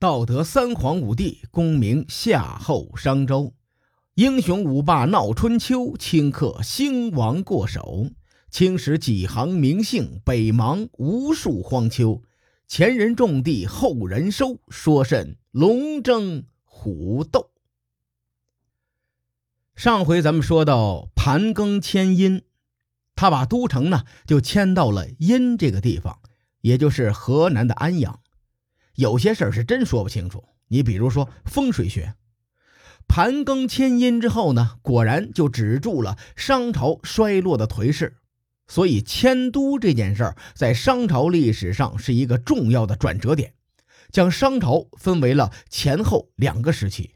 道德三皇五帝，功名夏后商周。英雄五霸闹春秋，顷刻兴亡过手。青史几行名姓，北邙无数荒丘。前人种地，后人收，说甚龙争虎斗？上回咱们说到盘庚迁殷，他把都城呢就迁到了殷这个地方，也就是河南的安阳。有些事儿是真说不清楚。你比如说风水学，盘庚迁殷之后呢，果然就止住了商朝衰落的颓势。所以迁都这件事儿在商朝历史上是一个重要的转折点，将商朝分为了前后两个时期。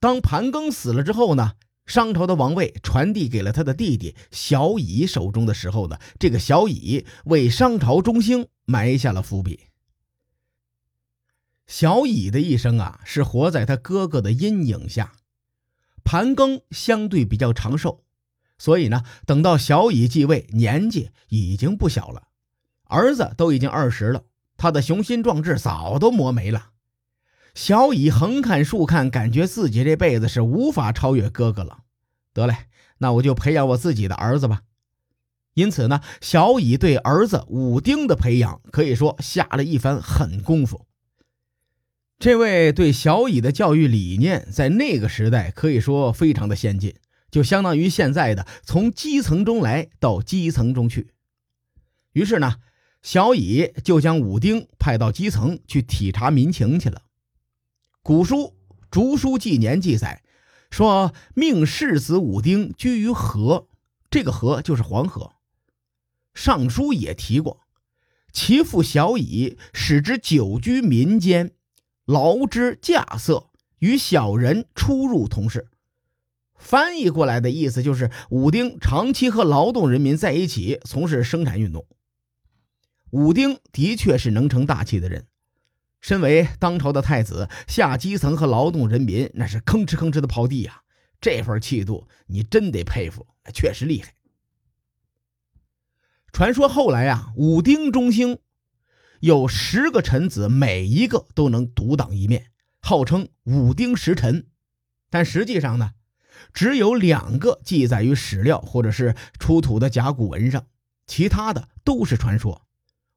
当盘庚死了之后呢，商朝的王位传递给了他的弟弟小乙手中的时候呢，这个小乙为商朝中兴埋下了伏笔。小乙的一生啊，是活在他哥哥的阴影下。盘庚相对比较长寿，所以呢，等到小乙继位，年纪已经不小了，儿子都已经二十了，他的雄心壮志早都磨没了。小乙横看竖看，感觉自己这辈子是无法超越哥哥了。得嘞，那我就培养我自己的儿子吧。因此呢，小乙对儿子武丁的培养可以说下了一番狠功夫。这位对小乙的教育理念，在那个时代可以说非常的先进，就相当于现在的从基层中来到基层中去。于是呢，小乙就将武丁派到基层去体察民情去了。古书《竹书纪年》记载说：“命世子武丁居于河，这个河就是黄河。”尚书也提过，其父小乙使之久居民间，劳之稼穑，与小人出入同事。翻译过来的意思就是，武丁长期和劳动人民在一起从事生产运动。武丁的确是能成大器的人。身为当朝的太子，下基层和劳动人民那是吭哧吭哧的刨地呀，这份气度你真得佩服，确实厉害。传说后来呀，武丁中兴，有十个臣子，每一个都能独当一面，号称五丁十臣。但实际上呢，只有两个记载于史料或者是出土的甲骨文上，其他的都是传说。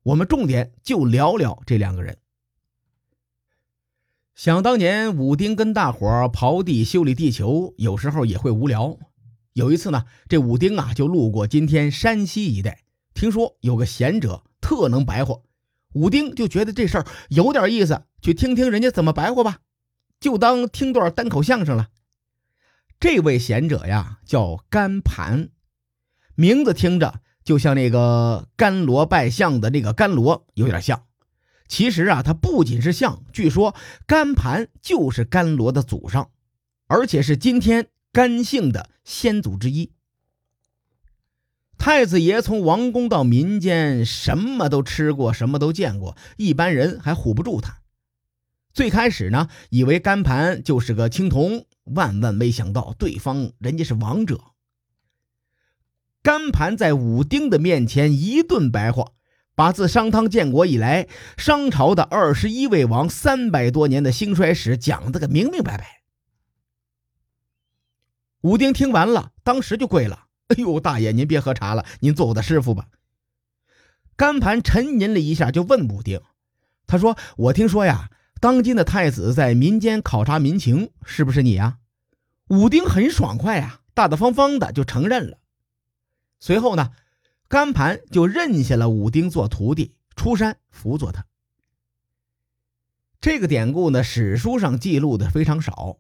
我们重点就聊聊这两个人。想当年，武丁跟大伙刨地修理地球，有时候也会无聊。有一次呢，这武丁啊就路过今天山西一带，听说有个贤者特能白话，武丁就觉得这事儿有点意思，去听听人家怎么白话吧，就当听段单口相声了。这位贤者呀叫甘盘，名字听着就像那个甘罗拜相的那个甘罗有点像。其实啊，他不仅是像，据说甘盘就是甘罗的祖上，而且是今天甘姓的先祖之一。太子爷从王宫到民间，什么都吃过，什么都见过，一般人还唬不住他。最开始呢，以为甘盘就是个青铜，万万没想到对方人家是王者。甘盘在武丁的面前一顿白话。把自商汤建国以来，商朝的二十一位王三百多年的兴衰史讲的个明明白白。武丁听完了，当时就跪了：“ 哎呦，大爷，您别喝茶了，您做我的师傅吧。”甘盘沉吟了一下，就问武丁：“他说，我听说呀，当今的太子在民间考察民情，是不是你呀？”武丁很爽快呀，大大方方的就承认了。随后呢？甘盘就认下了武丁做徒弟，出山辅佐他。这个典故呢，史书上记录的非常少，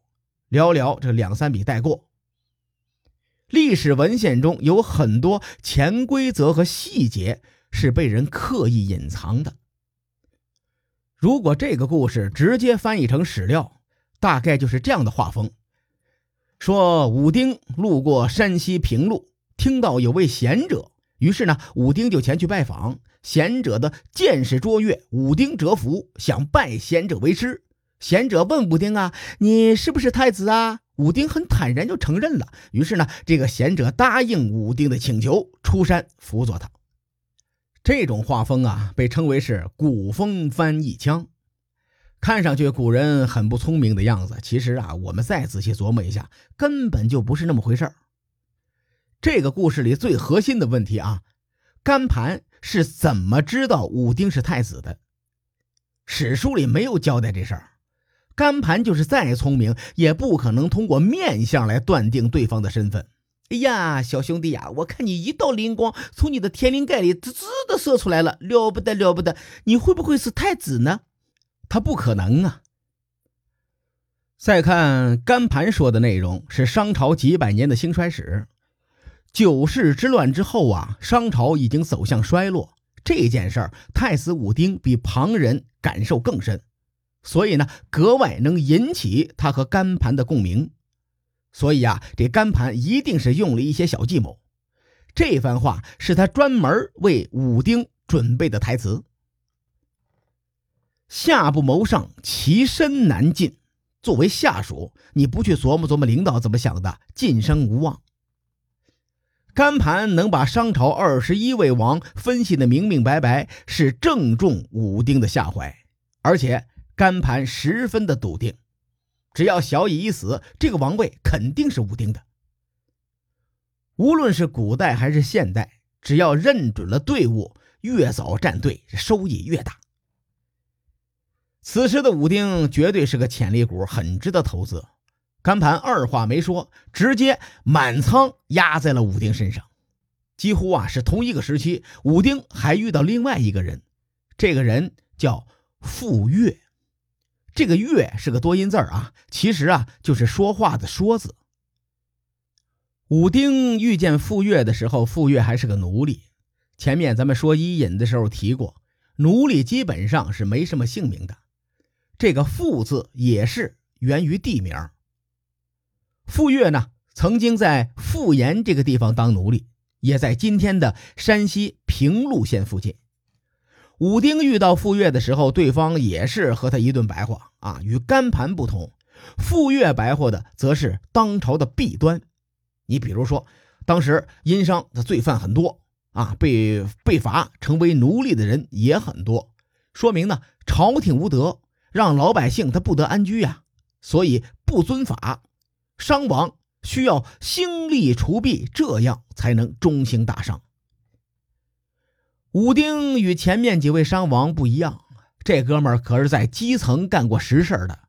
寥寥这两三笔带过。历史文献中有很多潜规则和细节是被人刻意隐藏的。如果这个故事直接翻译成史料，大概就是这样的画风：说武丁路过山西平陆，听到有位贤者。于是呢，武丁就前去拜访贤者的见识卓越，武丁折服，想拜贤者为师。贤者问武丁啊：“你是不是太子啊？”武丁很坦然就承认了。于是呢，这个贤者答应武丁的请求，出山辅佐他。这种画风啊，被称为是古风翻译腔。看上去古人很不聪明的样子，其实啊，我们再仔细琢磨一下，根本就不是那么回事儿。这个故事里最核心的问题啊，甘盘是怎么知道武丁是太子的？史书里没有交代这事儿。甘盘就是再聪明，也不可能通过面相来断定对方的身份。哎呀，小兄弟呀，我看你一道灵光从你的天灵盖里滋滋的射出来了，了不得了不得！你会不会是太子呢？他不可能啊！再看甘盘说的内容，是商朝几百年的兴衰史。九世之乱之后啊，商朝已经走向衰落。这件事儿，太子武丁比旁人感受更深，所以呢，格外能引起他和甘盘的共鸣。所以啊，这甘盘一定是用了一些小计谋。这番话是他专门为武丁准备的台词。下不谋上，其身难进。作为下属，你不去琢磨琢磨领导怎么想的，晋升无望。甘盘能把商朝二十一位王分析的明明白白，是正中武丁的下怀，而且甘盘十分的笃定，只要小乙一死，这个王位肯定是武丁的。无论是古代还是现代，只要认准了队伍，越早站队，收益越大。此时的武丁绝对是个潜力股，很值得投资。甘盘二话没说，直接满仓压在了武丁身上。几乎啊是同一个时期，武丁还遇到另外一个人，这个人叫傅说。这个“月”是个多音字啊，其实啊就是说话的“说”字。武丁遇见傅说的时候，傅说还是个奴隶。前面咱们说伊尹的时候提过，奴隶基本上是没什么姓名的。这个“傅”字也是源于地名。傅说呢，曾经在傅岩这个地方当奴隶，也在今天的山西平陆县附近。武丁遇到傅说的时候，对方也是和他一顿白话啊。与甘盘不同，傅说白话的则是当朝的弊端。你比如说，当时殷商的罪犯很多啊，被被罚成为奴隶的人也很多，说明呢朝廷无德。让老百姓他不得安居呀，所以不遵法，商王需要兴利除弊，这样才能中兴大商。武丁与前面几位商王不一样，这哥们儿可是在基层干过实事的。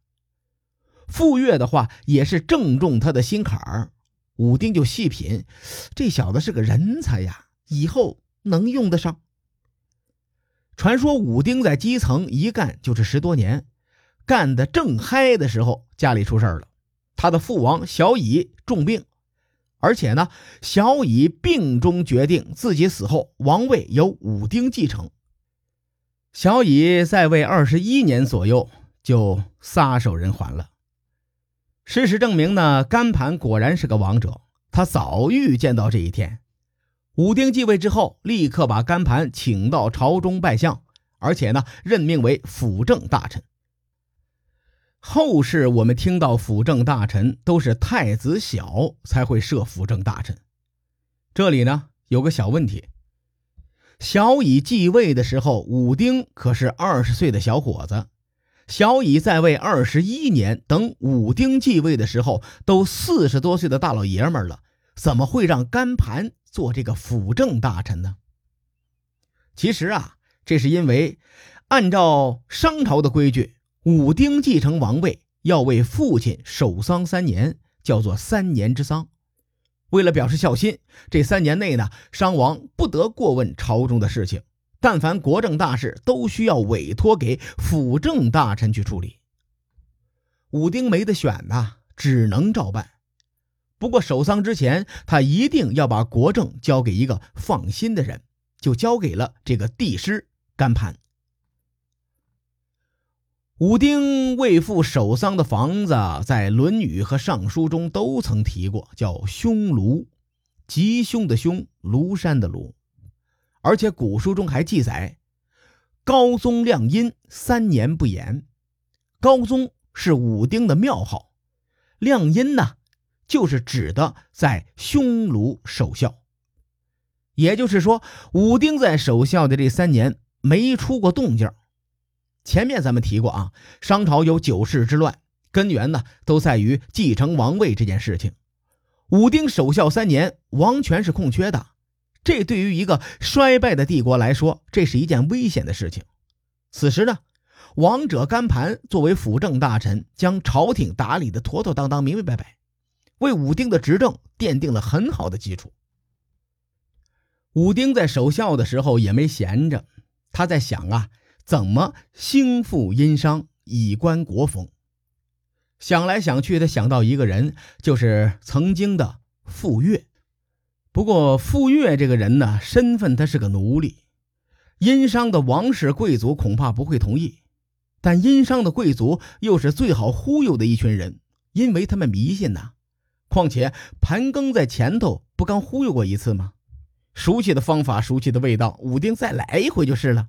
傅说的话也是正中他的心坎儿，武丁就细品，这小子是个人才呀，以后能用得上。传说武丁在基层一干就是十多年。干得正嗨的时候，家里出事了。他的父王小乙重病，而且呢，小乙病中决定自己死后王位由武丁继承。小乙在位二十一年左右，就撒手人寰了。事实证明呢，甘盘果然是个王者，他早预见到这一天。武丁继位之后，立刻把甘盘请到朝中拜相，而且呢，任命为辅政大臣。后世我们听到辅政大臣都是太子小才会设辅政大臣，这里呢有个小问题：小乙继位的时候，武丁可是二十岁的小伙子；小乙在位二十一年，等武丁继位的时候，都四十多岁的大老爷们了，怎么会让甘盘做这个辅政大臣呢？其实啊，这是因为按照商朝的规矩。武丁继承王位要为父亲守丧三年，叫做三年之丧。为了表示孝心，这三年内呢，商王不得过问朝中的事情，但凡国政大事都需要委托给辅政大臣去处理。武丁没得选呐，只能照办。不过守丧之前，他一定要把国政交给一个放心的人，就交给了这个帝师甘盘。武丁为父守丧的房子，在《论语》和《尚书》中都曾提过，叫匈庐，吉凶的凶，庐山的庐。而且古书中还记载，高宗亮阴三年不言。高宗是武丁的庙号，亮阴呢，就是指的在匈奴守孝。也就是说，武丁在守孝的这三年没出过动静。前面咱们提过啊，商朝有九世之乱，根源呢都在于继承王位这件事情。武丁守孝三年，王权是空缺的，这对于一个衰败的帝国来说，这是一件危险的事情。此时呢，王者甘盘作为辅政大臣，将朝廷打理的妥妥当当、明明白白，为武丁的执政奠定了很好的基础。武丁在守孝的时候也没闲着，他在想啊，怎么兴复殷商，以观国风。想来想去，他想到一个人，就是曾经的傅说。不过傅说这个人呢，身份他是个奴隶，殷商的王室贵族恐怕不会同意。但殷商的贵族又是最好忽悠的一群人，因为他们迷信呐。况且盘庚在前头不刚忽悠过一次吗？熟悉的方法，熟悉的味道，武丁再来一回就是了。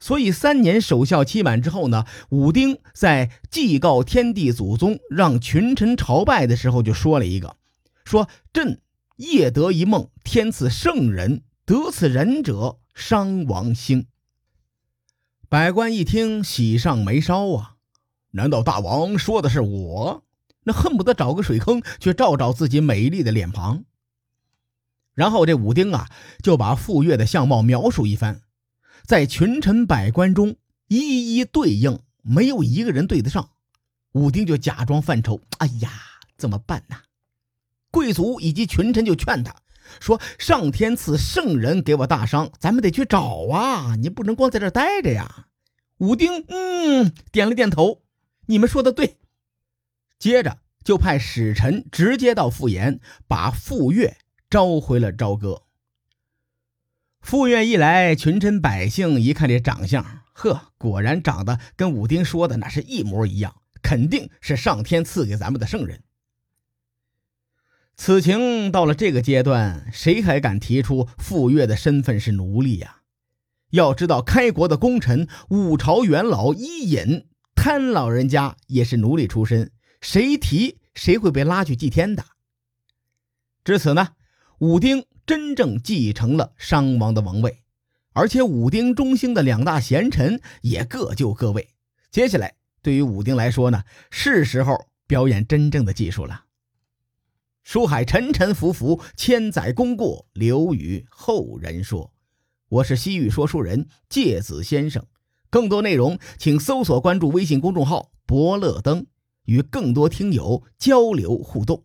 所以三年守孝期满之后呢，武丁在祭告天地祖宗，让群臣朝拜的时候，就说了一个：“说朕夜得一梦，天赐圣人，得此人者，商王兴。”百官一听，喜上眉梢啊！难道大王说的是我？那恨不得找个水坑去照照自己美丽的脸庞。然后这武丁啊，就把傅说的相貌描述一番。在群臣百官中一一对应，没有一个人对得上。武丁就假装犯愁：“哎呀，怎么办呢？”贵族以及群臣就劝他说：“上天赐圣人给我大商，咱们得去找啊！你不能光在这待着呀。”武丁嗯点了点头：“你们说的对。”接着就派使臣直接到傅岩，把傅说召回了朝歌。傅说一来，群臣百姓一看这长相，呵，果然长得跟武丁说的那是一模一样，肯定是上天赐给咱们的圣人。此情到了这个阶段，谁还敢提出傅说的身份是奴隶呀？要知道，开国的功臣五朝元老伊尹，贪老人家也是奴隶出身，谁提谁会被拉去祭天的。至此呢，武丁。真正继承了商王的王位，而且武丁中兴的两大贤臣也各就各位。接下来，对于武丁来说呢，是时候表演真正的技术了。书海沉沉浮浮，千载功过留与后人说。我是西域说书人介子先生，更多内容请搜索关注微信公众号“伯乐灯”，与更多听友交流互动。